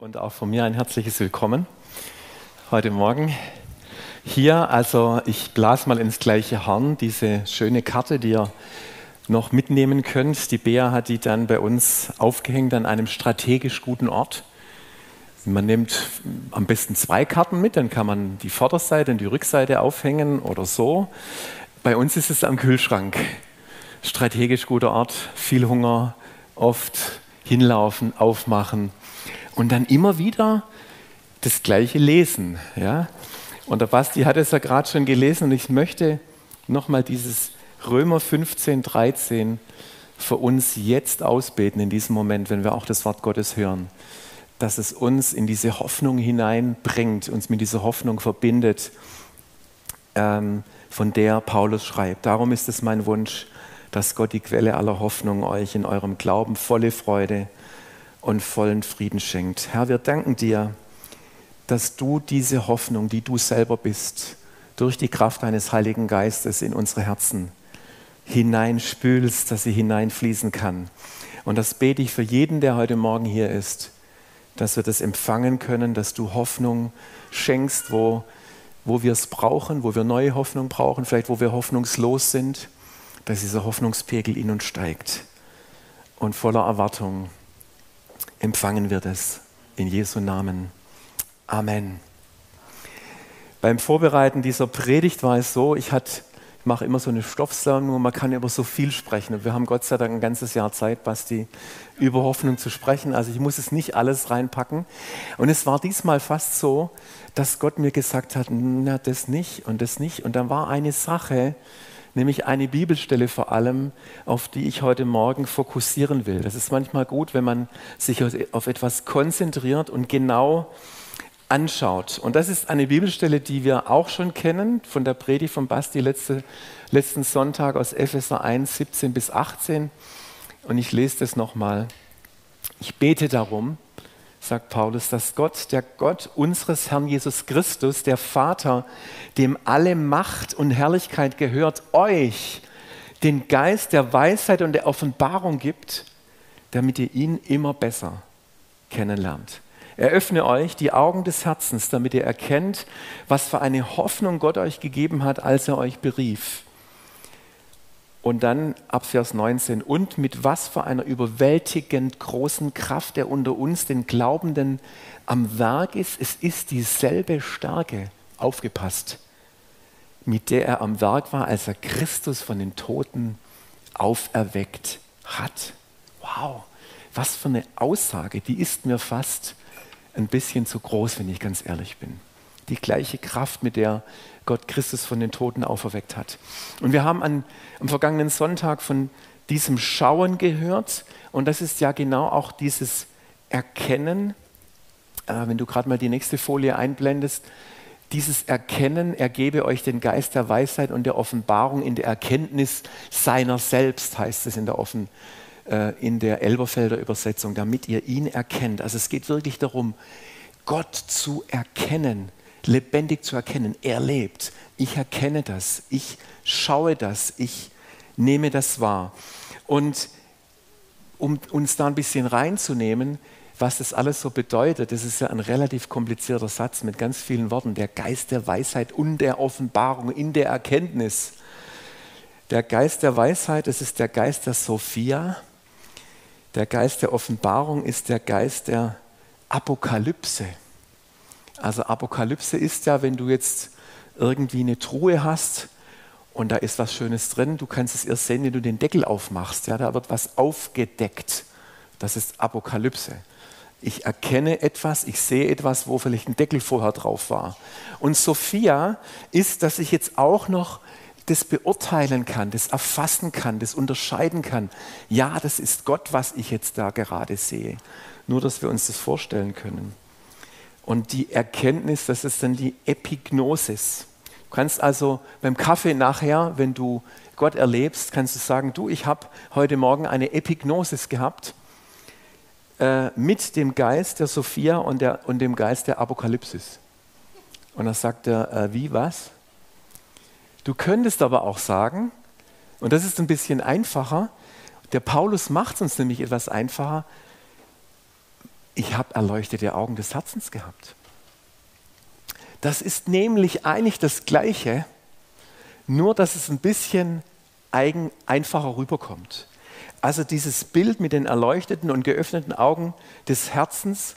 Und auch von mir ein herzliches Willkommen heute Morgen hier. Also ich blase mal ins gleiche Horn diese schöne Karte, die ihr noch mitnehmen könnt. Die Bea hat die dann bei uns aufgehängt an einem strategisch guten Ort. Man nimmt am besten zwei Karten mit, dann kann man die Vorderseite und die Rückseite aufhängen oder so. Bei uns ist es am Kühlschrank. Strategisch guter Ort, viel Hunger, oft hinlaufen, aufmachen und dann immer wieder das Gleiche lesen. Ja? Und der Basti hat es ja gerade schon gelesen und ich möchte nochmal dieses Römer 15, 13 für uns jetzt ausbeten in diesem Moment, wenn wir auch das Wort Gottes hören, dass es uns in diese Hoffnung hineinbringt, uns mit dieser Hoffnung verbindet, ähm, von der Paulus schreibt. Darum ist es mein Wunsch, dass Gott die Quelle aller Hoffnung euch in eurem Glauben volle Freude und vollen Frieden schenkt. Herr, wir danken dir, dass du diese Hoffnung, die du selber bist, durch die Kraft deines Heiligen Geistes in unsere Herzen hineinspülst, dass sie hineinfließen kann. Und das bete ich für jeden, der heute Morgen hier ist, dass wir das empfangen können, dass du Hoffnung schenkst, wo, wo wir es brauchen, wo wir neue Hoffnung brauchen, vielleicht wo wir hoffnungslos sind, dass dieser Hoffnungspegel in uns steigt und voller Erwartung empfangen wir das in Jesu Namen. Amen. Beim Vorbereiten dieser Predigt war es so, ich, hatte, ich mache immer so eine Stoffsammlung, man kann über so viel sprechen. Und wir haben Gott sei Dank ein ganzes Jahr Zeit, Basti, über Hoffnung zu sprechen. Also ich muss es nicht alles reinpacken. Und es war diesmal fast so, dass Gott mir gesagt hat, na das nicht und das nicht. Und dann war eine Sache, nämlich eine Bibelstelle vor allem, auf die ich heute Morgen fokussieren will. Das ist manchmal gut, wenn man sich auf etwas konzentriert und genau anschaut. Und das ist eine Bibelstelle, die wir auch schon kennen von der Predigt von Basti letzte, letzten Sonntag aus Epheser 1, 17 bis 18. Und ich lese das nochmal. Ich bete darum, sagt Paulus, dass Gott, der Gott unseres Herrn Jesus Christus, der Vater, dem alle Macht und Herrlichkeit gehört, euch den Geist der Weisheit und der Offenbarung gibt, damit ihr ihn immer besser kennenlernt. Eröffne euch die Augen des Herzens, damit ihr erkennt, was für eine Hoffnung Gott euch gegeben hat, als er euch berief und dann ab Vers 19, und mit was für einer überwältigend großen Kraft er unter uns, den Glaubenden, am Werk ist. Es ist dieselbe Stärke, aufgepasst, mit der er am Werk war, als er Christus von den Toten auferweckt hat. Wow, was für eine Aussage, die ist mir fast ein bisschen zu groß, wenn ich ganz ehrlich bin. Die gleiche Kraft, mit der Gott Christus von den Toten auferweckt hat. Und wir haben an, am vergangenen Sonntag von diesem Schauen gehört. Und das ist ja genau auch dieses Erkennen, äh, wenn du gerade mal die nächste Folie einblendest, dieses Erkennen, er gebe euch den Geist der Weisheit und der Offenbarung in der Erkenntnis seiner selbst, heißt es in der, Offen, äh, in der Elberfelder Übersetzung, damit ihr ihn erkennt. Also es geht wirklich darum, Gott zu erkennen lebendig zu erkennen. Er lebt. Ich erkenne das. Ich schaue das. Ich nehme das wahr. Und um uns da ein bisschen reinzunehmen, was das alles so bedeutet, das ist ja ein relativ komplizierter Satz mit ganz vielen Worten. Der Geist der Weisheit und der Offenbarung in der Erkenntnis. Der Geist der Weisheit, das ist der Geist der Sophia. Der Geist der Offenbarung ist der Geist der Apokalypse. Also Apokalypse ist ja, wenn du jetzt irgendwie eine Truhe hast und da ist was Schönes drin, du kannst es erst sehen, wenn du den Deckel aufmachst. Ja, da wird was aufgedeckt. Das ist Apokalypse. Ich erkenne etwas, ich sehe etwas, wo vielleicht ein Deckel vorher drauf war. Und Sophia ist, dass ich jetzt auch noch das beurteilen kann, das erfassen kann, das unterscheiden kann. Ja, das ist Gott, was ich jetzt da gerade sehe. Nur, dass wir uns das vorstellen können. Und die Erkenntnis, das ist dann die Epignosis. Du kannst also beim Kaffee nachher, wenn du Gott erlebst, kannst du sagen, du, ich habe heute Morgen eine Epignosis gehabt äh, mit dem Geist der Sophia und, der, und dem Geist der Apokalypsis. Und dann sagt er, äh, wie, was? Du könntest aber auch sagen, und das ist ein bisschen einfacher, der Paulus macht es uns nämlich etwas einfacher, ich habe erleuchtete Augen des Herzens gehabt. Das ist nämlich eigentlich das Gleiche, nur dass es ein bisschen eigen, einfacher rüberkommt. Also dieses Bild mit den erleuchteten und geöffneten Augen des Herzens,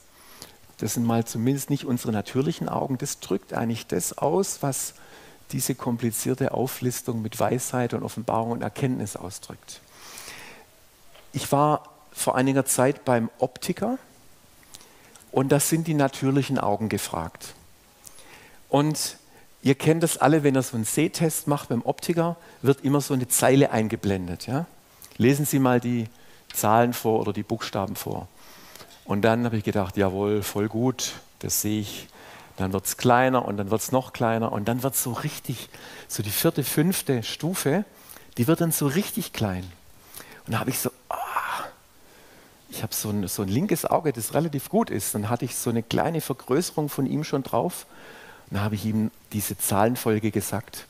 das sind mal zumindest nicht unsere natürlichen Augen, das drückt eigentlich das aus, was diese komplizierte Auflistung mit Weisheit und Offenbarung und Erkenntnis ausdrückt. Ich war vor einiger Zeit beim Optiker und das sind die natürlichen Augen gefragt. Und ihr kennt das alle, wenn ihr so einen Sehtest macht beim Optiker, wird immer so eine Zeile eingeblendet. Ja? Lesen Sie mal die Zahlen vor oder die Buchstaben vor. Und dann habe ich gedacht, jawohl, voll gut, das sehe ich. Dann wird es kleiner und dann wird es noch kleiner und dann wird es so richtig, so die vierte, fünfte Stufe, die wird dann so richtig klein. Und da habe ich so, ich habe so ein, so ein linkes Auge, das relativ gut ist. Dann hatte ich so eine kleine Vergrößerung von ihm schon drauf. Dann habe ich ihm diese Zahlenfolge gesagt.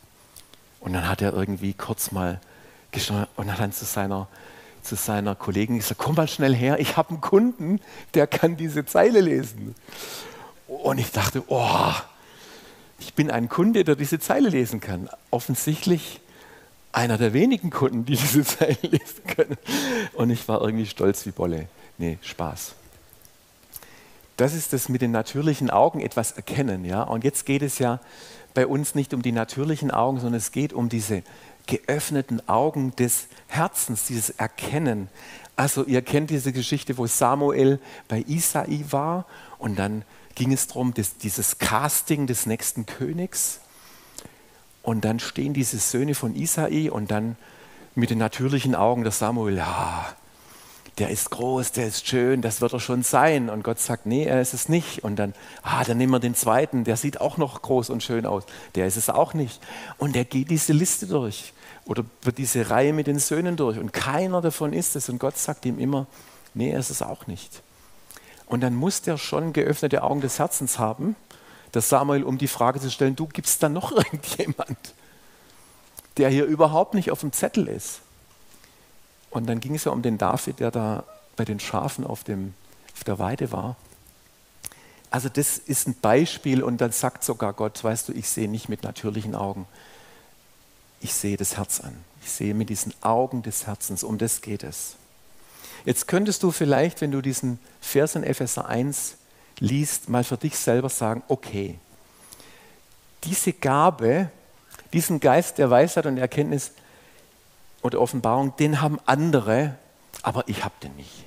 Und dann hat er irgendwie kurz mal gestanden und hat dann zu seiner zu seiner Kollegin gesagt, komm mal schnell her, ich habe einen Kunden, der kann diese Zeile lesen. Und ich dachte, oh, ich bin ein Kunde, der diese Zeile lesen kann. Offensichtlich einer der wenigen Kunden, die diese Zeile lesen können. Und ich war irgendwie stolz wie Bolle. Nee, Spaß. Das ist das mit den natürlichen Augen etwas erkennen, ja. Und jetzt geht es ja bei uns nicht um die natürlichen Augen, sondern es geht um diese geöffneten Augen des Herzens, dieses Erkennen. Also ihr kennt diese Geschichte, wo Samuel bei Isai war und dann ging es darum, dieses Casting des nächsten Königs. Und dann stehen diese Söhne von Isai und dann mit den natürlichen Augen der Samuel, ja, der ist groß, der ist schön, das wird er schon sein. Und Gott sagt, nee, er ist es nicht. Und dann, ah, dann nehmen wir den zweiten, der sieht auch noch groß und schön aus. Der ist es auch nicht. Und er geht diese Liste durch oder diese Reihe mit den Söhnen durch. Und keiner davon ist es. Und Gott sagt ihm immer, nee, er ist es auch nicht. Und dann muss der schon geöffnete Augen des Herzens haben, der Samuel, um die Frage zu stellen, du gibst da noch irgendjemand, der hier überhaupt nicht auf dem Zettel ist. Und dann ging es ja um den David, der da bei den Schafen auf, dem, auf der Weide war. Also das ist ein Beispiel und dann sagt sogar Gott, weißt du, ich sehe nicht mit natürlichen Augen, ich sehe das Herz an. Ich sehe mit diesen Augen des Herzens, um das geht es. Jetzt könntest du vielleicht, wenn du diesen Vers in Epheser 1 liest, mal für dich selber sagen, okay, diese Gabe, diesen Geist der Weisheit und Erkenntnis, oder Offenbarung, den haben andere, aber ich habe den nicht.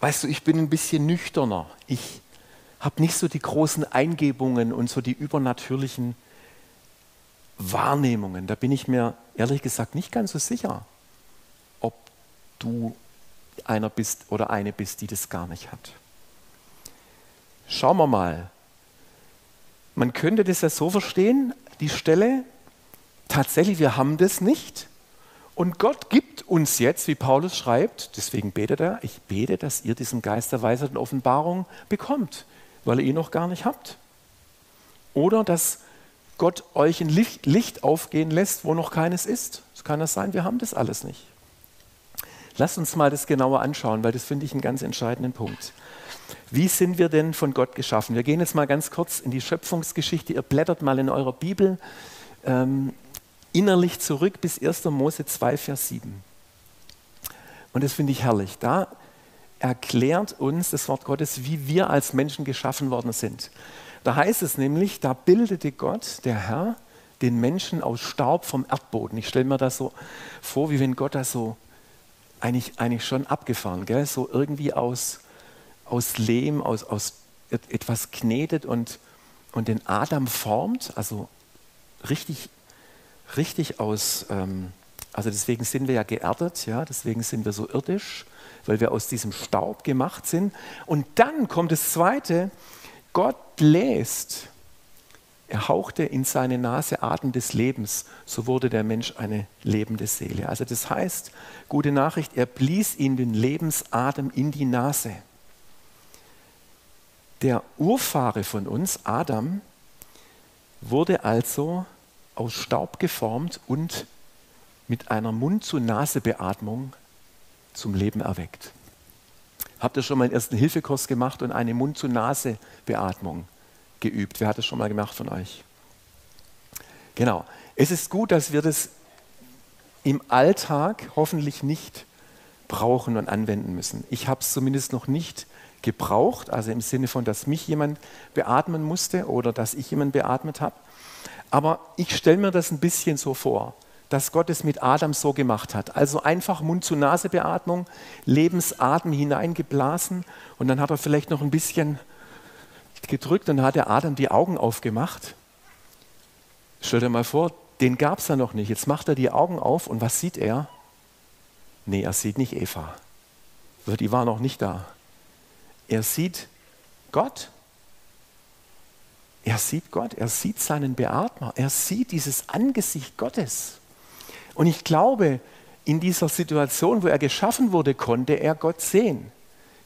Weißt du, ich bin ein bisschen nüchterner. Ich habe nicht so die großen Eingebungen und so die übernatürlichen Wahrnehmungen. Da bin ich mir ehrlich gesagt nicht ganz so sicher, ob du einer bist oder eine bist, die das gar nicht hat. Schauen wir mal. Man könnte das ja so verstehen, die Stelle, tatsächlich, wir haben das nicht. Und Gott gibt uns jetzt, wie Paulus schreibt, deswegen betet er, ich bete, dass ihr diesen Geist der Weisheit und Offenbarung bekommt, weil ihr ihn noch gar nicht habt. Oder dass Gott euch ein Licht, Licht aufgehen lässt, wo noch keines ist. Es kann das sein, wir haben das alles nicht. Lasst uns mal das genauer anschauen, weil das finde ich einen ganz entscheidenden Punkt. Wie sind wir denn von Gott geschaffen? Wir gehen jetzt mal ganz kurz in die Schöpfungsgeschichte. Ihr blättert mal in eurer Bibel. Ähm, innerlich zurück bis 1. Mose 2, Vers 7. Und das finde ich herrlich. Da erklärt uns das Wort Gottes, wie wir als Menschen geschaffen worden sind. Da heißt es nämlich, da bildete Gott, der Herr, den Menschen aus Staub vom Erdboden. Ich stelle mir das so vor, wie wenn Gott das so eigentlich, eigentlich schon abgefahren, gell? so irgendwie aus, aus Lehm, aus, aus etwas knetet und, und den Adam formt, also richtig richtig aus, ähm, also deswegen sind wir ja geerdet, ja, deswegen sind wir so irdisch, weil wir aus diesem Staub gemacht sind. Und dann kommt das Zweite, Gott bläst, er hauchte in seine Nase Atem des Lebens, so wurde der Mensch eine lebende Seele. Also das heißt, gute Nachricht, er blies ihm den Lebensatem in die Nase. Der Urfahre von uns, Adam, wurde also aus Staub geformt und mit einer Mund-zu-Nase-Beatmung zum Leben erweckt. Habt ihr schon mal einen ersten Hilfekurs gemacht und eine Mund-zu-Nase-Beatmung geübt? Wer hat das schon mal gemacht von euch? Genau. Es ist gut, dass wir das im Alltag hoffentlich nicht brauchen und anwenden müssen. Ich habe es zumindest noch nicht gebraucht, also im Sinne von, dass mich jemand beatmen musste oder dass ich jemanden beatmet habe. Aber ich stelle mir das ein bisschen so vor dass Gott es mit Adam so gemacht hat. Also einfach Mund-zu-Nase-Beatmung, Lebensatmen hineingeblasen und dann hat er vielleicht noch ein bisschen gedrückt und hat der Adam die Augen aufgemacht. Stell dir mal vor, den gab es ja noch nicht. Jetzt macht er die Augen auf und was sieht er? Nee, er sieht nicht Eva. Die war noch nicht da. Er sieht Gott. Er sieht Gott, er sieht seinen Beatmer, er sieht dieses Angesicht Gottes. Und ich glaube, in dieser Situation, wo er geschaffen wurde, konnte er Gott sehen,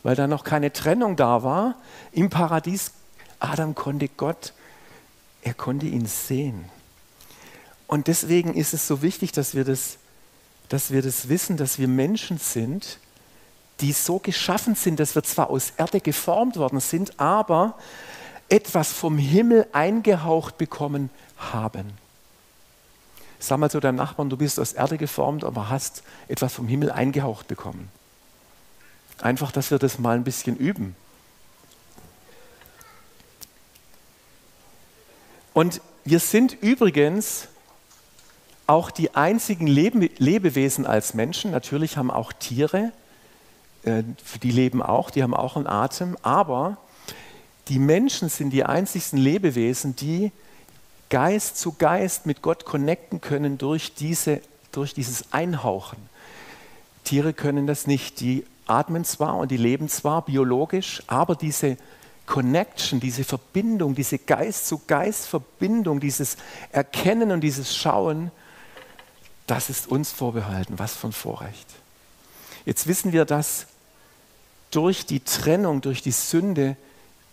weil da noch keine Trennung da war. Im Paradies, Adam konnte Gott, er konnte ihn sehen. Und deswegen ist es so wichtig, dass wir das, dass wir das wissen, dass wir Menschen sind, die so geschaffen sind, dass wir zwar aus Erde geformt worden sind, aber etwas vom Himmel eingehaucht bekommen haben. Sag mal zu deinem Nachbarn, du bist aus Erde geformt, aber hast etwas vom Himmel eingehaucht bekommen. Einfach, dass wir das mal ein bisschen üben. Und wir sind übrigens auch die einzigen Lebe Lebewesen als Menschen. Natürlich haben auch Tiere, äh, die leben auch, die haben auch einen Atem, aber die Menschen sind die einzigsten Lebewesen, die Geist zu Geist mit Gott connecten können durch, diese, durch dieses Einhauchen. Tiere können das nicht. Die atmen zwar und die leben zwar biologisch, aber diese Connection, diese Verbindung, diese Geist-zu-Geist-Verbindung, dieses Erkennen und dieses Schauen, das ist uns vorbehalten. Was von Vorrecht. Jetzt wissen wir, dass durch die Trennung, durch die Sünde,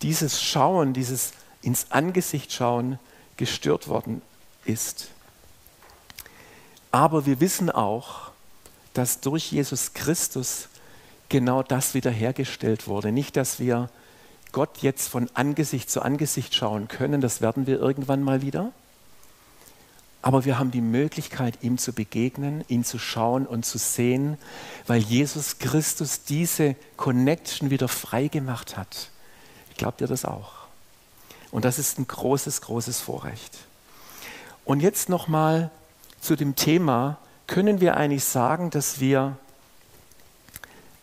dieses Schauen, dieses ins Angesicht schauen, gestört worden ist. Aber wir wissen auch, dass durch Jesus Christus genau das wiederhergestellt wurde. Nicht, dass wir Gott jetzt von Angesicht zu Angesicht schauen können, das werden wir irgendwann mal wieder. Aber wir haben die Möglichkeit, ihm zu begegnen, ihn zu schauen und zu sehen, weil Jesus Christus diese Connection wieder frei gemacht hat. Glaubt ihr das auch? Und das ist ein großes, großes Vorrecht. Und jetzt nochmal zu dem Thema, können wir eigentlich sagen, dass wir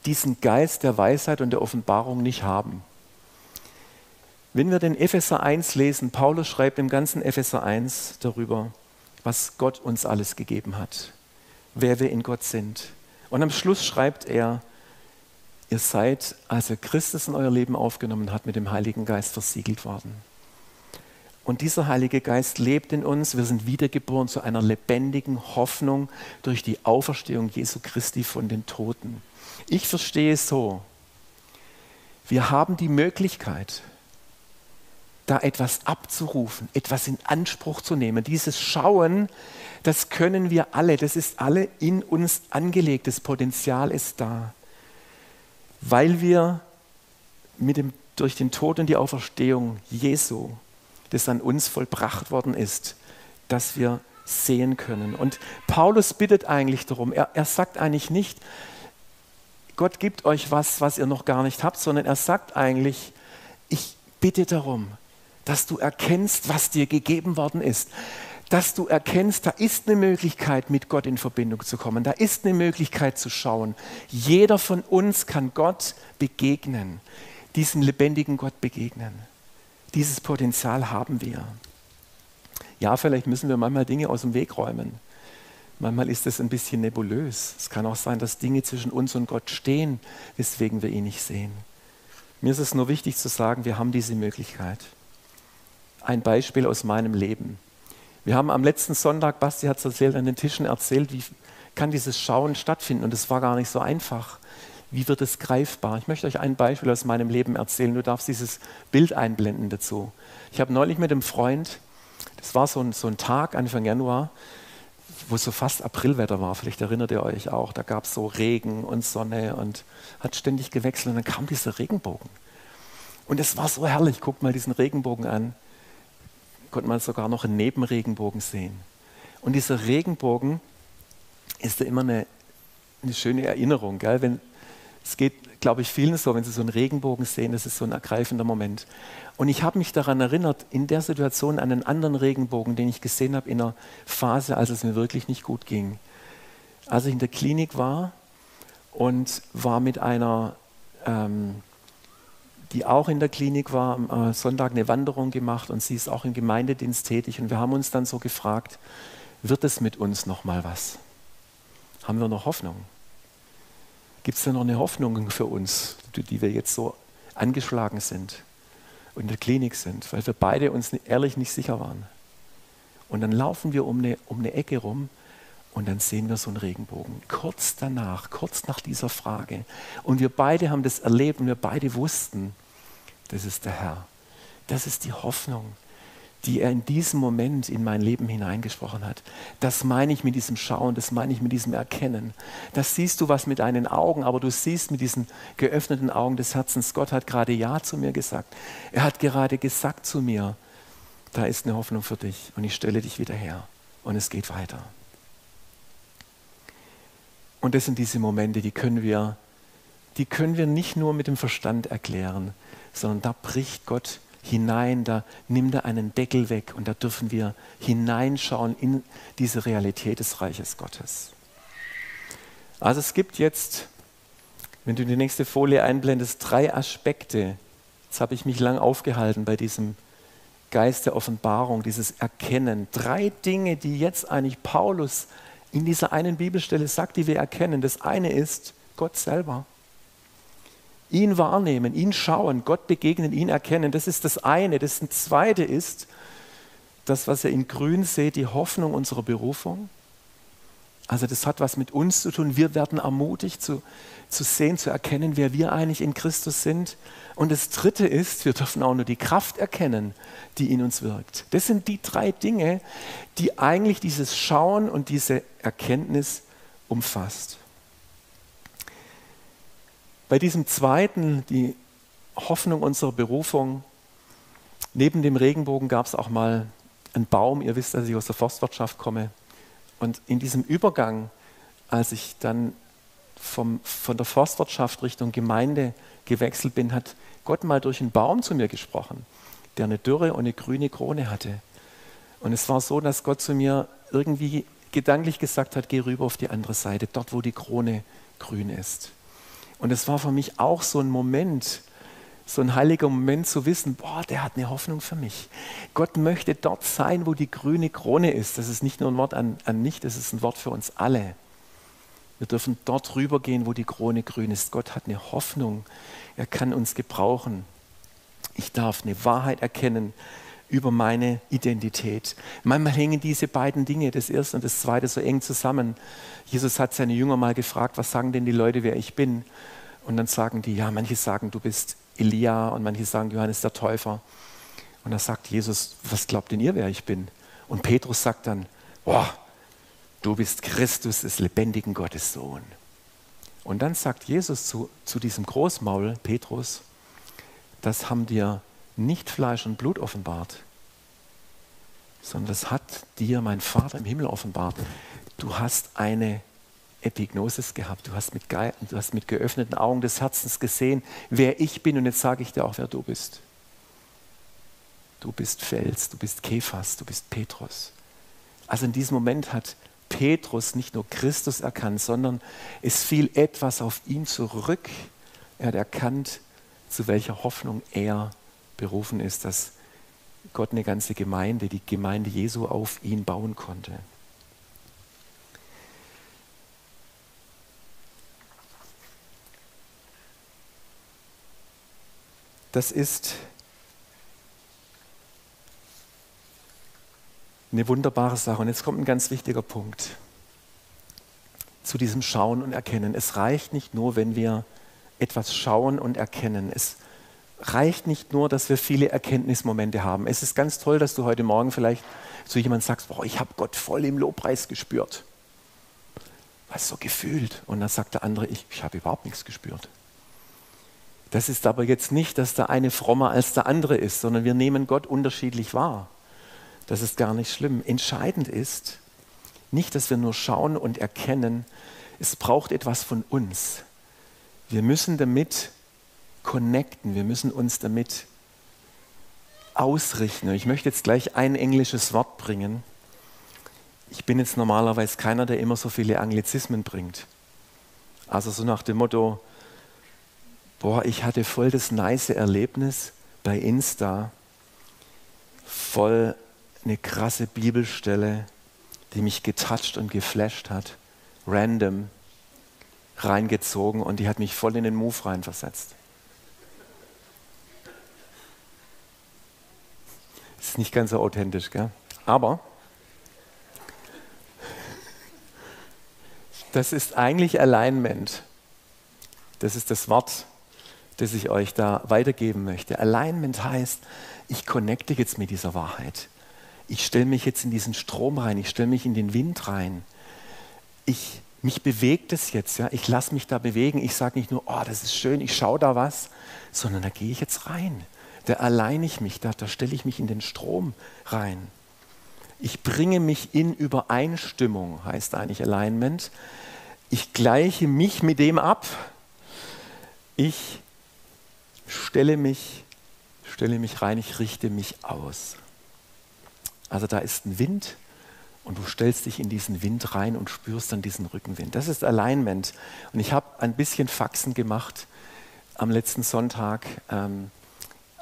diesen Geist der Weisheit und der Offenbarung nicht haben? Wenn wir den Epheser 1 lesen, Paulus schreibt im ganzen Epheser 1 darüber, was Gott uns alles gegeben hat, wer wir in Gott sind. Und am Schluss schreibt er, ihr seid, als er Christus in euer Leben aufgenommen hat, mit dem Heiligen Geist versiegelt worden. Und dieser Heilige Geist lebt in uns. Wir sind wiedergeboren zu einer lebendigen Hoffnung durch die Auferstehung Jesu Christi von den Toten. Ich verstehe es so. Wir haben die Möglichkeit, da etwas abzurufen, etwas in Anspruch zu nehmen. Dieses Schauen, das können wir alle, das ist alle in uns angelegt, das Potenzial ist da, weil wir mit dem, durch den Tod und die Auferstehung Jesu das an uns vollbracht worden ist, dass wir sehen können. Und Paulus bittet eigentlich darum, er, er sagt eigentlich nicht, Gott gibt euch was, was ihr noch gar nicht habt, sondern er sagt eigentlich, ich bitte darum, dass du erkennst, was dir gegeben worden ist. Dass du erkennst, da ist eine Möglichkeit, mit Gott in Verbindung zu kommen. Da ist eine Möglichkeit zu schauen. Jeder von uns kann Gott begegnen, diesem lebendigen Gott begegnen. Dieses Potenzial haben wir. Ja, vielleicht müssen wir manchmal Dinge aus dem Weg räumen. Manchmal ist es ein bisschen nebulös. Es kann auch sein, dass Dinge zwischen uns und Gott stehen, weswegen wir ihn nicht sehen. Mir ist es nur wichtig zu sagen, wir haben diese Möglichkeit. Ein Beispiel aus meinem Leben. Wir haben am letzten Sonntag, Basti hat es erzählt, an den Tischen erzählt, wie kann dieses Schauen stattfinden. Und es war gar nicht so einfach. Wie wird es greifbar? Ich möchte euch ein Beispiel aus meinem Leben erzählen. Du darfst dieses Bild einblenden dazu. Ich habe neulich mit einem Freund, das war so ein, so ein Tag, Anfang Januar, wo so fast Aprilwetter war, vielleicht erinnert ihr euch auch, da gab es so Regen und Sonne und hat ständig gewechselt und dann kam dieser Regenbogen. Und es war so herrlich, guckt mal diesen Regenbogen an. Konnte man sogar noch einen Nebenregenbogen sehen. Und dieser Regenbogen ist ja immer eine, eine schöne Erinnerung. Gell? Wenn, es geht, glaube ich, vielen so, wenn sie so einen Regenbogen sehen, das ist so ein ergreifender Moment. Und ich habe mich daran erinnert, in der Situation an einen anderen Regenbogen, den ich gesehen habe in einer Phase, als es mir wirklich nicht gut ging. Als ich in der Klinik war und war mit einer, ähm, die auch in der Klinik war, am äh, Sonntag eine Wanderung gemacht und sie ist auch im Gemeindedienst tätig. Und wir haben uns dann so gefragt, wird es mit uns noch mal was? Haben wir noch Hoffnung? Gibt es da noch eine Hoffnung für uns, die wir jetzt so angeschlagen sind und in der Klinik sind, weil wir beide uns ehrlich nicht sicher waren? Und dann laufen wir um eine, um eine Ecke rum und dann sehen wir so einen Regenbogen. Kurz danach, kurz nach dieser Frage. Und wir beide haben das erlebt und wir beide wussten, das ist der Herr. Das ist die Hoffnung die er in diesem Moment in mein Leben hineingesprochen hat. Das meine ich mit diesem Schauen, das meine ich mit diesem Erkennen. Das siehst du was mit deinen Augen, aber du siehst mit diesen geöffneten Augen des Herzens, Gott hat gerade Ja zu mir gesagt. Er hat gerade gesagt zu mir, da ist eine Hoffnung für dich und ich stelle dich wieder her und es geht weiter. Und das sind diese Momente, die können wir, die können wir nicht nur mit dem Verstand erklären, sondern da bricht Gott hinein, da nimmt er einen Deckel weg und da dürfen wir hineinschauen in diese Realität des Reiches Gottes. Also es gibt jetzt, wenn du die nächste Folie einblendest, drei Aspekte. Jetzt habe ich mich lang aufgehalten bei diesem Geist der Offenbarung, dieses Erkennen. Drei Dinge, die jetzt eigentlich Paulus in dieser einen Bibelstelle sagt, die wir erkennen. Das eine ist Gott selber ihn wahrnehmen, ihn schauen, Gott begegnen, ihn erkennen. Das ist das eine. Das zweite ist, das, was ihr in grün seht, die Hoffnung unserer Berufung. Also das hat was mit uns zu tun. Wir werden ermutigt zu, zu sehen, zu erkennen, wer wir eigentlich in Christus sind. Und das Dritte ist, wir dürfen auch nur die Kraft erkennen, die in uns wirkt. Das sind die drei Dinge, die eigentlich dieses Schauen und diese Erkenntnis umfasst. Bei diesem zweiten, die Hoffnung unserer Berufung, neben dem Regenbogen gab es auch mal einen Baum. Ihr wisst, dass ich aus der Forstwirtschaft komme. Und in diesem Übergang, als ich dann vom, von der Forstwirtschaft Richtung Gemeinde gewechselt bin, hat Gott mal durch einen Baum zu mir gesprochen, der eine dürre und eine grüne Krone hatte. Und es war so, dass Gott zu mir irgendwie gedanklich gesagt hat, geh rüber auf die andere Seite, dort wo die Krone grün ist. Und es war für mich auch so ein Moment, so ein heiliger Moment zu wissen, boah, der hat eine Hoffnung für mich. Gott möchte dort sein, wo die grüne Krone ist. Das ist nicht nur ein Wort an, an mich, das ist ein Wort für uns alle. Wir dürfen dort rübergehen, wo die Krone grün ist. Gott hat eine Hoffnung. Er kann uns gebrauchen. Ich darf eine Wahrheit erkennen über meine Identität. Manchmal hängen diese beiden Dinge, das erste und das zweite, so eng zusammen. Jesus hat seine Jünger mal gefragt, was sagen denn die Leute, wer ich bin? Und dann sagen die, ja, manche sagen, du bist Elia und manche sagen, Johannes der Täufer. Und dann sagt Jesus, was glaubt denn ihr, wer ich bin? Und Petrus sagt dann, boah, du bist Christus des lebendigen Gottes Sohn. Und dann sagt Jesus zu, zu diesem Großmaul, Petrus, das haben dir nicht Fleisch und Blut offenbart, sondern das hat dir mein Vater im Himmel offenbart. Du hast eine Epignosis gehabt, du hast, mit du hast mit geöffneten Augen des Herzens gesehen, wer ich bin und jetzt sage ich dir auch, wer du bist. Du bist Fels, du bist Kephas, du bist Petrus. Also in diesem Moment hat Petrus nicht nur Christus erkannt, sondern es fiel etwas auf ihn zurück. Er hat erkannt, zu welcher Hoffnung er berufen ist, dass Gott eine ganze Gemeinde, die Gemeinde Jesu auf ihn bauen konnte. Das ist eine wunderbare Sache. Und jetzt kommt ein ganz wichtiger Punkt zu diesem Schauen und Erkennen. Es reicht nicht nur, wenn wir etwas schauen und erkennen. Es reicht nicht nur, dass wir viele Erkenntnismomente haben. Es ist ganz toll, dass du heute Morgen vielleicht zu jemandem sagst, boah, ich habe Gott voll im Lobpreis gespürt. Was so gefühlt. Und dann sagt der andere, ich, ich habe überhaupt nichts gespürt. Das ist aber jetzt nicht, dass der eine frommer als der andere ist, sondern wir nehmen Gott unterschiedlich wahr. Das ist gar nicht schlimm. Entscheidend ist nicht, dass wir nur schauen und erkennen, es braucht etwas von uns. Wir müssen damit connecten, wir müssen uns damit ausrichten. Ich möchte jetzt gleich ein englisches Wort bringen. Ich bin jetzt normalerweise keiner, der immer so viele Anglizismen bringt. Also so nach dem Motto, boah, ich hatte voll das nice Erlebnis bei Insta, voll eine krasse Bibelstelle, die mich getoucht und geflasht hat, random reingezogen und die hat mich voll in den Move reinversetzt. Ist nicht ganz so authentisch, gell? Aber das ist eigentlich Alignment. Das ist das Wort, das ich euch da weitergeben möchte. Alignment heißt, ich connecte jetzt mit dieser Wahrheit. Ich stelle mich jetzt in diesen Strom rein, ich stelle mich in den Wind rein. Ich, mich bewegt es jetzt, ja. ich lasse mich da bewegen. Ich sage nicht nur, oh, das ist schön, ich schaue da was, sondern da gehe ich jetzt rein. Da alleine ich mich, da, da stelle ich mich in den Strom rein. Ich bringe mich in Übereinstimmung, heißt eigentlich Alignment. Ich gleiche mich mit dem ab. Ich stelle mich, stelle mich rein, ich richte mich aus. Also da ist ein Wind und du stellst dich in diesen Wind rein und spürst dann diesen Rückenwind. Das ist Alignment. Und ich habe ein bisschen Faxen gemacht am letzten Sonntag. Ähm,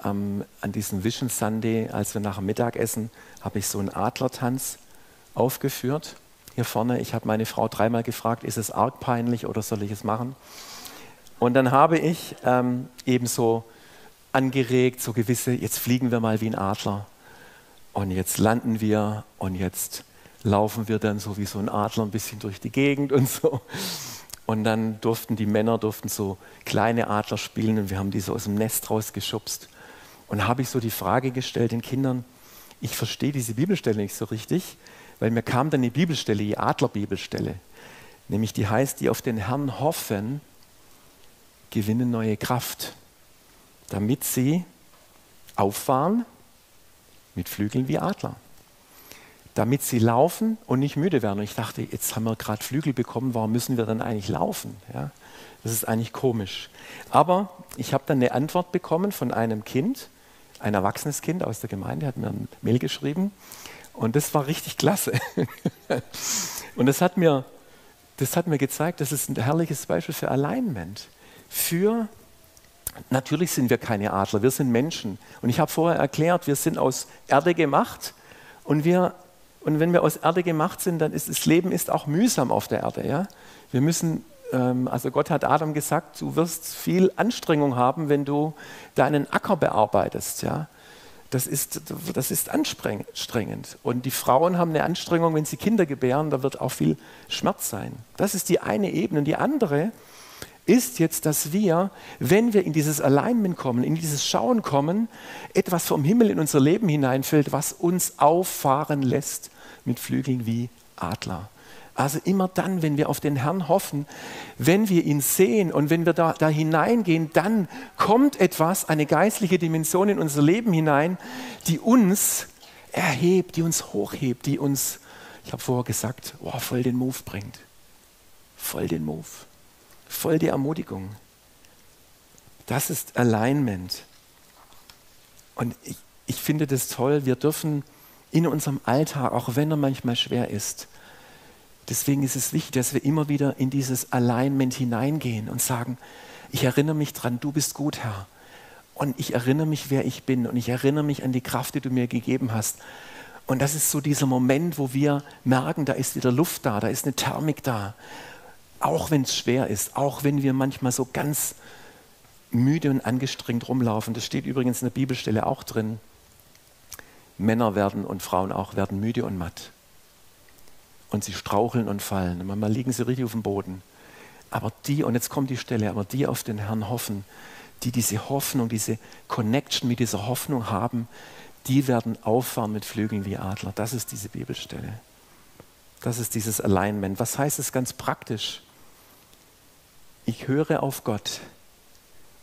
ähm, an diesem Vision Sunday, als wir nach dem Mittagessen, habe ich so einen Adlertanz aufgeführt. Hier vorne, ich habe meine Frau dreimal gefragt, ist es arg peinlich oder soll ich es machen? Und dann habe ich ähm, eben so angeregt, so gewisse, jetzt fliegen wir mal wie ein Adler und jetzt landen wir und jetzt laufen wir dann so wie so ein Adler ein bisschen durch die Gegend und so. Und dann durften die Männer durften so kleine Adler spielen und wir haben die so aus dem Nest rausgeschubst. Und habe ich so die Frage gestellt den Kindern, ich verstehe diese Bibelstelle nicht so richtig, weil mir kam dann die Bibelstelle, die Adlerbibelstelle, nämlich die heißt, die auf den Herrn hoffen, gewinnen neue Kraft, damit sie auffahren mit Flügeln wie Adler. Damit sie laufen und nicht müde werden. Und ich dachte, jetzt haben wir gerade Flügel bekommen, warum müssen wir dann eigentlich laufen? Ja, das ist eigentlich komisch. Aber ich habe dann eine Antwort bekommen von einem Kind, ein erwachsenes Kind aus der Gemeinde, hat mir ein Mail geschrieben und das war richtig klasse. und das hat, mir, das hat mir gezeigt, das ist ein herrliches Beispiel für Alignment. Für, natürlich sind wir keine Adler, wir sind Menschen. Und ich habe vorher erklärt, wir sind aus Erde gemacht und wir und wenn wir aus Erde gemacht sind, dann ist das Leben ist auch mühsam auf der Erde. Ja? Wir müssen ähm, also Gott hat Adam gesagt, du wirst viel Anstrengung haben, wenn du deinen Acker bearbeitest. Ja? Das ist, das ist anstrengend. Und die Frauen haben eine Anstrengung, wenn sie Kinder gebären, da wird auch viel Schmerz sein. Das ist die eine Ebene. Und die andere ist jetzt, dass wir, wenn wir in dieses Alignment kommen, in dieses Schauen kommen, etwas vom Himmel in unser Leben hineinfällt, was uns auffahren lässt mit Flügeln wie Adler. Also immer dann, wenn wir auf den Herrn hoffen, wenn wir ihn sehen und wenn wir da, da hineingehen, dann kommt etwas, eine geistliche Dimension in unser Leben hinein, die uns erhebt, die uns hochhebt, die uns, ich habe vorher gesagt, oh, voll den Move bringt. Voll den Move. Voll die Ermutigung. Das ist Alignment. Und ich, ich finde das toll, wir dürfen in unserem Alltag, auch wenn er manchmal schwer ist, Deswegen ist es wichtig, dass wir immer wieder in dieses Alignment hineingehen und sagen, ich erinnere mich dran, du bist gut, Herr. Und ich erinnere mich, wer ich bin. Und ich erinnere mich an die Kraft, die du mir gegeben hast. Und das ist so dieser Moment, wo wir merken, da ist wieder Luft da, da ist eine Thermik da. Auch wenn es schwer ist, auch wenn wir manchmal so ganz müde und angestrengt rumlaufen. Das steht übrigens in der Bibelstelle auch drin. Männer werden und Frauen auch werden müde und matt und sie straucheln und fallen. Manchmal liegen sie richtig auf dem Boden. Aber die, und jetzt kommt die Stelle, aber die auf den Herrn hoffen, die diese Hoffnung, diese Connection mit dieser Hoffnung haben, die werden auffahren mit Flügeln wie Adler. Das ist diese Bibelstelle. Das ist dieses Alignment. Was heißt es ganz praktisch? Ich höre auf Gott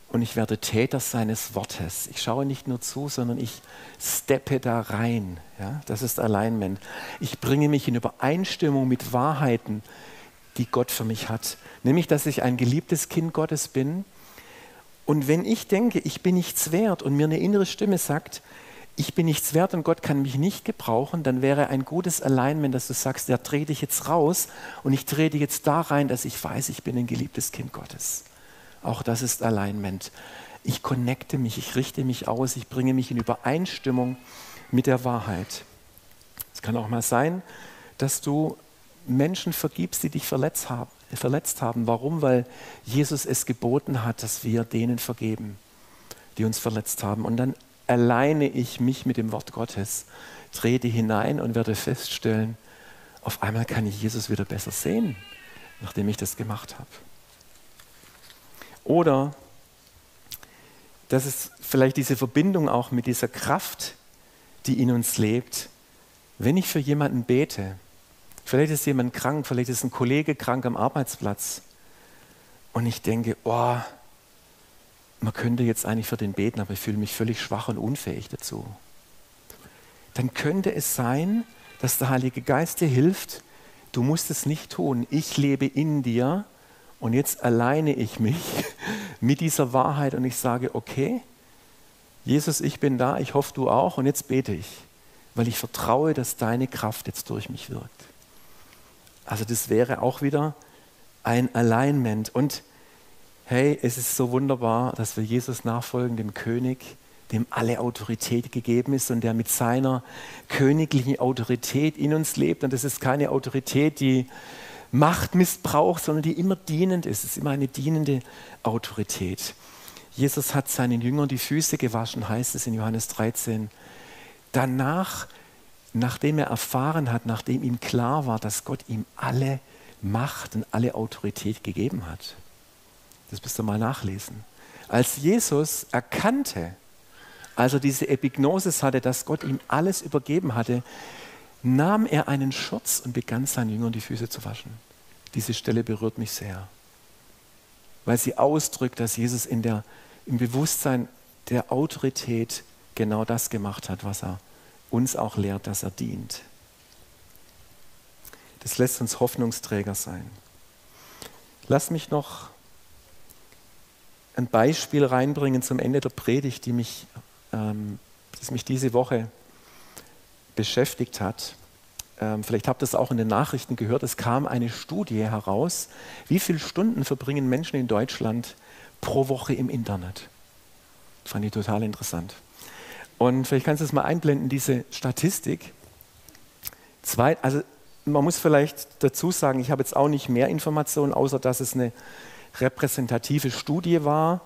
und ich werde Täter seines Wortes. Ich schaue nicht nur zu, sondern ich steppe da rein. Ja, das ist Alignment. Ich bringe mich in Übereinstimmung mit Wahrheiten, die Gott für mich hat. Nämlich, dass ich ein geliebtes Kind Gottes bin. Und wenn ich denke, ich bin nichts wert und mir eine innere Stimme sagt, ich bin nichts wert und Gott kann mich nicht gebrauchen, dann wäre ein gutes Alignment, dass du sagst, da trete ich jetzt raus und ich trete jetzt da rein, dass ich weiß, ich bin ein geliebtes Kind Gottes. Auch das ist Alignment. Ich connecte mich, ich richte mich aus, ich bringe mich in Übereinstimmung mit der Wahrheit. Es kann auch mal sein, dass du Menschen vergibst, die dich verletzt haben. Verletzt haben. Warum? Weil Jesus es geboten hat, dass wir denen vergeben, die uns verletzt haben. Und dann alleine ich mich mit dem Wort Gottes, trete hinein und werde feststellen, auf einmal kann ich Jesus wieder besser sehen, nachdem ich das gemacht habe. Oder dass es vielleicht diese Verbindung auch mit dieser Kraft, die in uns lebt, wenn ich für jemanden bete, vielleicht ist jemand krank, vielleicht ist ein Kollege krank am Arbeitsplatz und ich denke, oh, man könnte jetzt eigentlich für den beten, aber ich fühle mich völlig schwach und unfähig dazu. Dann könnte es sein, dass der Heilige Geist dir hilft, du musst es nicht tun. Ich lebe in dir und jetzt alleine ich mich mit dieser Wahrheit und ich sage, okay, Jesus, ich bin da, ich hoffe du auch und jetzt bete ich, weil ich vertraue, dass deine Kraft jetzt durch mich wirkt. Also das wäre auch wieder ein Alignment. Und hey, es ist so wunderbar, dass wir Jesus nachfolgen, dem König, dem alle Autorität gegeben ist und der mit seiner königlichen Autorität in uns lebt. Und das ist keine Autorität, die Macht missbraucht, sondern die immer dienend ist. Es ist immer eine dienende Autorität. Jesus hat seinen Jüngern die Füße gewaschen, heißt es in Johannes 13. Danach, nachdem er erfahren hat, nachdem ihm klar war, dass Gott ihm alle Macht und alle Autorität gegeben hat. Das müsst ihr mal nachlesen. Als Jesus erkannte, als er diese Epignosis hatte, dass Gott ihm alles übergeben hatte, nahm er einen Schurz und begann seinen Jüngern die Füße zu waschen. Diese Stelle berührt mich sehr, weil sie ausdrückt, dass Jesus in der, im Bewusstsein der Autorität genau das gemacht hat, was er uns auch lehrt, dass er dient. Das lässt uns Hoffnungsträger sein. Lass mich noch ein Beispiel reinbringen zum Ende der Predigt, die mich, ähm, das mich diese Woche beschäftigt hat. Ähm, vielleicht habt ihr es auch in den Nachrichten gehört, es kam eine Studie heraus, wie viele Stunden verbringen Menschen in Deutschland pro Woche im Internet. Fand ich total interessant. Und vielleicht kannst du es mal einblenden, diese Statistik. Zwei, also man muss vielleicht dazu sagen, ich habe jetzt auch nicht mehr Informationen, außer dass es eine repräsentative Studie war.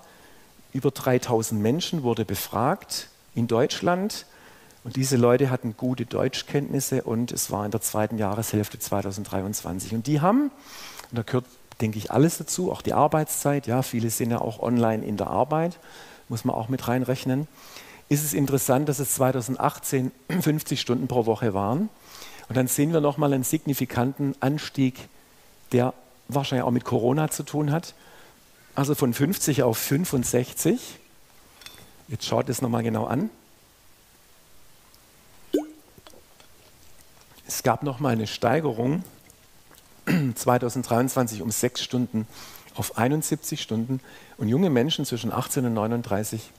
Über 3000 Menschen wurde befragt in Deutschland. Und diese Leute hatten gute Deutschkenntnisse und es war in der zweiten Jahreshälfte 2023. Und die haben, und da gehört, denke ich, alles dazu, auch die Arbeitszeit, ja, viele sind ja auch online in der Arbeit, muss man auch mit reinrechnen. Ist es interessant, dass es 2018 50 Stunden pro Woche waren. Und dann sehen wir nochmal einen signifikanten Anstieg, der wahrscheinlich auch mit Corona zu tun hat. Also von 50 auf 65. Jetzt schaut es nochmal genau an. Es gab nochmal eine Steigerung 2023 um sechs Stunden auf 71 Stunden und junge Menschen zwischen 18 und 39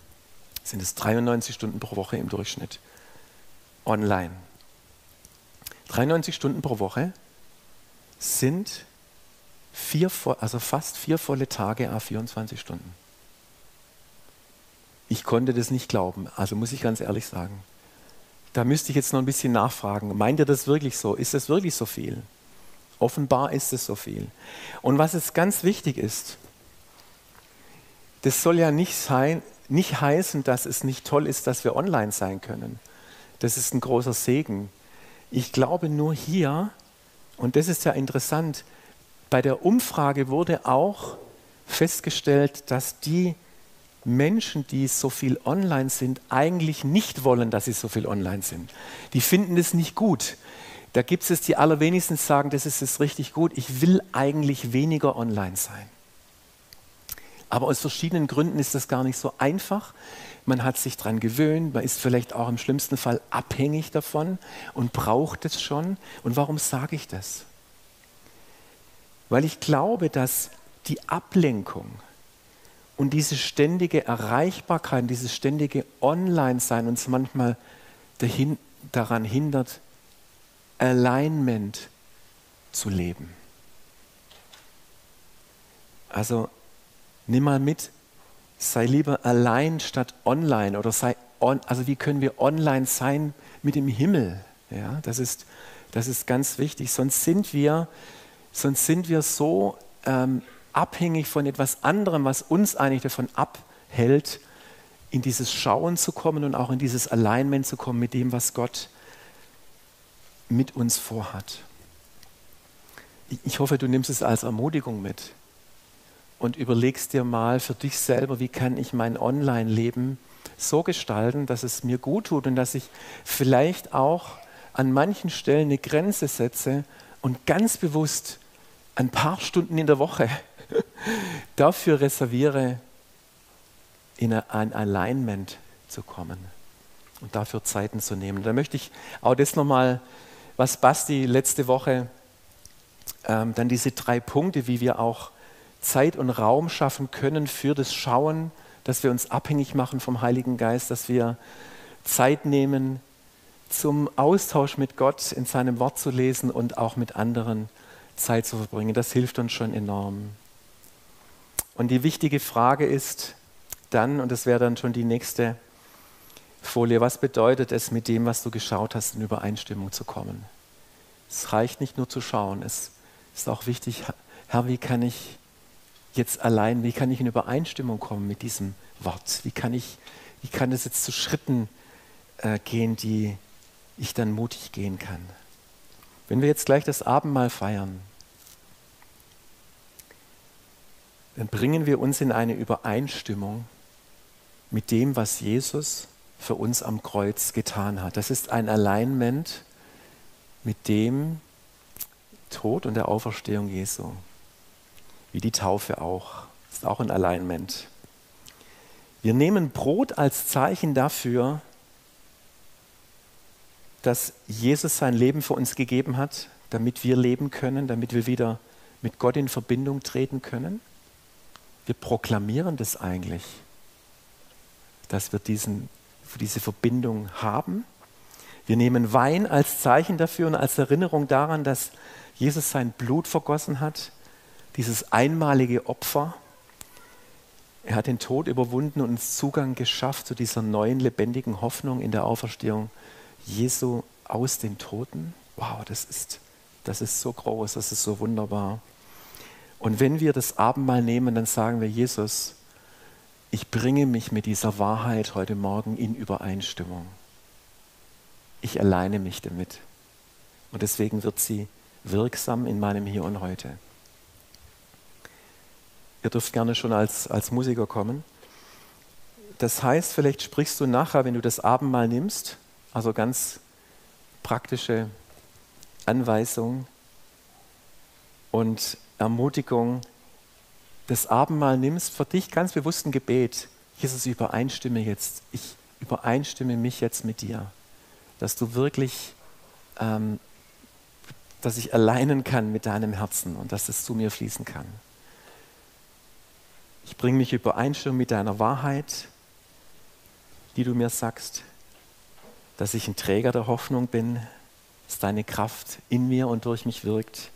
sind es 93 Stunden pro Woche im Durchschnitt online. 93 Stunden pro Woche sind vier, also fast vier volle Tage, a 24 Stunden. Ich konnte das nicht glauben, also muss ich ganz ehrlich sagen. Da müsste ich jetzt noch ein bisschen nachfragen. Meint ihr das wirklich so? Ist das wirklich so viel? Offenbar ist es so viel. Und was jetzt ganz wichtig ist, das soll ja nicht, sein, nicht heißen, dass es nicht toll ist, dass wir online sein können. Das ist ein großer Segen. Ich glaube nur hier, und das ist ja interessant, bei der Umfrage wurde auch festgestellt, dass die Menschen, die so viel online sind, eigentlich nicht wollen, dass sie so viel online sind. Die finden es nicht gut. Da gibt es die allerwenigsten, sagen, das ist es richtig gut. Ich will eigentlich weniger online sein. Aber aus verschiedenen Gründen ist das gar nicht so einfach. Man hat sich daran gewöhnt, man ist vielleicht auch im schlimmsten Fall abhängig davon und braucht es schon. Und warum sage ich das? Weil ich glaube, dass die Ablenkung und diese ständige Erreichbarkeit, dieses ständige Online-Sein uns manchmal dahin, daran hindert, Alignment zu leben. Also nimm mal mit, sei lieber allein statt online oder sei on, also wie können wir online sein mit dem Himmel? Ja, das ist, das ist ganz wichtig. Sonst sind wir, sonst sind wir so ähm, abhängig von etwas anderem, was uns eigentlich davon abhält, in dieses Schauen zu kommen und auch in dieses Alignment zu kommen mit dem, was Gott mit uns vorhat. Ich hoffe, du nimmst es als Ermutigung mit und überlegst dir mal für dich selber, wie kann ich mein Online-Leben so gestalten, dass es mir gut tut und dass ich vielleicht auch an manchen Stellen eine Grenze setze und ganz bewusst ein paar Stunden in der Woche dafür reserviere, in ein Alignment zu kommen und dafür Zeiten zu nehmen. Da möchte ich auch das nochmal, was Basti letzte Woche, ähm, dann diese drei Punkte, wie wir auch Zeit und Raum schaffen können für das Schauen, dass wir uns abhängig machen vom Heiligen Geist, dass wir Zeit nehmen, zum Austausch mit Gott in seinem Wort zu lesen und auch mit anderen Zeit zu verbringen. Das hilft uns schon enorm. Und die wichtige Frage ist dann, und das wäre dann schon die nächste Folie, was bedeutet es, mit dem, was du geschaut hast, in Übereinstimmung zu kommen? Es reicht nicht nur zu schauen, es ist auch wichtig, Herr, wie kann ich jetzt allein, wie kann ich in Übereinstimmung kommen mit diesem Wort? Wie kann ich, wie kann es jetzt zu Schritten äh, gehen, die ich dann mutig gehen kann? Wenn wir jetzt gleich das Abendmahl feiern, dann bringen wir uns in eine Übereinstimmung mit dem, was Jesus für uns am Kreuz getan hat. Das ist ein Alignment mit dem Tod und der Auferstehung Jesu wie die Taufe auch. Das ist auch ein Alignment. Wir nehmen Brot als Zeichen dafür, dass Jesus sein Leben für uns gegeben hat, damit wir leben können, damit wir wieder mit Gott in Verbindung treten können. Wir proklamieren das eigentlich, dass wir diesen, diese Verbindung haben. Wir nehmen Wein als Zeichen dafür und als Erinnerung daran, dass Jesus sein Blut vergossen hat, dieses einmalige Opfer. Er hat den Tod überwunden und uns Zugang geschafft zu dieser neuen lebendigen Hoffnung in der Auferstehung Jesu aus den Toten. Wow, das ist, das ist so groß, das ist so wunderbar. Und wenn wir das Abendmahl nehmen, dann sagen wir, Jesus, ich bringe mich mit dieser Wahrheit heute Morgen in Übereinstimmung. Ich alleine mich damit. Und deswegen wird sie wirksam in meinem Hier und heute. Ihr dürft gerne schon als, als Musiker kommen. Das heißt, vielleicht sprichst du nachher, wenn du das Abendmahl nimmst, also ganz praktische Anweisung und Ermutigung, das Abendmahl nimmst, für dich ganz bewusst ein Gebet. Jesus, übereinstimme jetzt, ich übereinstimme mich jetzt mit dir, dass du wirklich, ähm, dass ich alleinen kann mit deinem Herzen und dass es zu mir fließen kann. Ich bringe mich übereinstimmung mit deiner Wahrheit, die du mir sagst, dass ich ein Träger der Hoffnung bin, dass deine Kraft in mir und durch mich wirkt.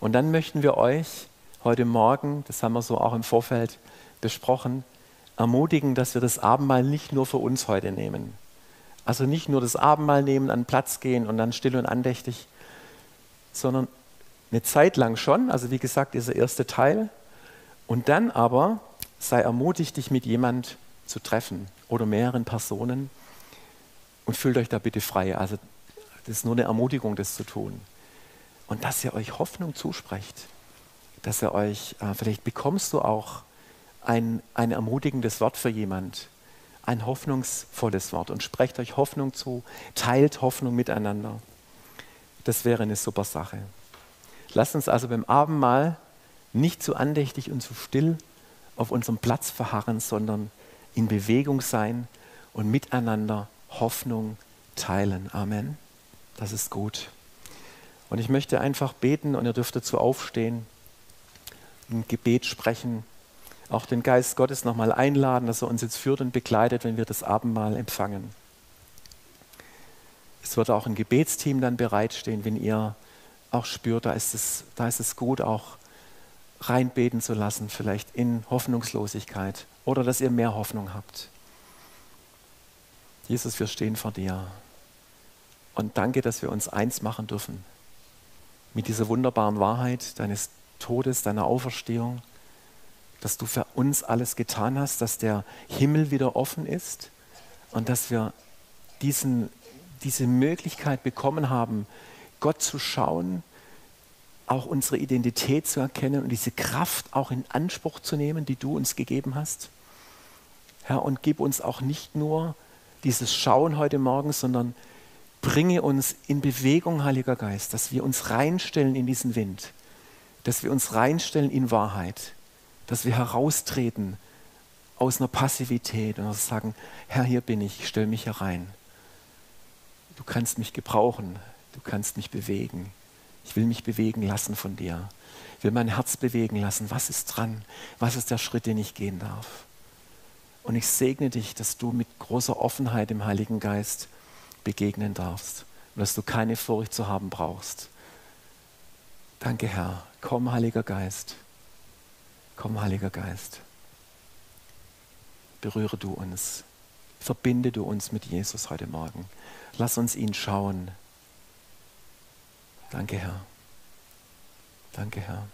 Und dann möchten wir euch heute Morgen, das haben wir so auch im Vorfeld besprochen, ermutigen, dass wir das Abendmahl nicht nur für uns heute nehmen. Also nicht nur das Abendmahl nehmen, an Platz gehen und dann still und andächtig, sondern eine Zeit lang schon, also wie gesagt, dieser erste Teil, und dann aber sei ermutigt, dich mit jemand zu treffen oder mehreren Personen und fühlt euch da bitte frei. Also das ist nur eine Ermutigung, das zu tun. Und dass ihr euch Hoffnung zusprecht, dass ihr euch, äh, vielleicht bekommst du auch ein, ein ermutigendes Wort für jemand, ein hoffnungsvolles Wort und sprecht euch Hoffnung zu, teilt Hoffnung miteinander. Das wäre eine super Sache. Lasst uns also beim Abendmahl nicht zu andächtig und zu still auf unserem Platz verharren, sondern in Bewegung sein und miteinander Hoffnung teilen. Amen. Das ist gut. Und ich möchte einfach beten und ihr dürft dazu aufstehen, ein Gebet sprechen, auch den Geist Gottes nochmal einladen, dass er uns jetzt führt und begleitet, wenn wir das Abendmahl empfangen. Es wird auch ein Gebetsteam dann bereitstehen, wenn ihr auch spürt, da ist es, da ist es gut, auch reinbeten zu lassen, vielleicht in Hoffnungslosigkeit oder dass ihr mehr Hoffnung habt. Jesus, wir stehen vor dir. Und danke, dass wir uns eins machen dürfen mit dieser wunderbaren Wahrheit deines Todes, deiner Auferstehung, dass du für uns alles getan hast, dass der Himmel wieder offen ist und dass wir diesen, diese Möglichkeit bekommen haben, Gott zu schauen, auch unsere Identität zu erkennen und diese Kraft auch in Anspruch zu nehmen, die du uns gegeben hast. Herr, und gib uns auch nicht nur dieses Schauen heute Morgen, sondern bringe uns in Bewegung, Heiliger Geist, dass wir uns reinstellen in diesen Wind, dass wir uns reinstellen in Wahrheit, dass wir heraustreten aus einer Passivität und sagen, Herr, hier bin ich, stell mich herein. Du kannst mich gebrauchen, du kannst mich bewegen. Ich will mich bewegen lassen von dir. Ich will mein Herz bewegen lassen. Was ist dran? Was ist der Schritt, den ich gehen darf? Und ich segne dich, dass du mit großer Offenheit im Heiligen Geist begegnen darfst und dass du keine Furcht zu haben brauchst. Danke, Herr. Komm, Heiliger Geist. Komm, Heiliger Geist. Berühre du uns. Verbinde du uns mit Jesus heute Morgen. Lass uns ihn schauen. Danke, Herr. Danke, Herr.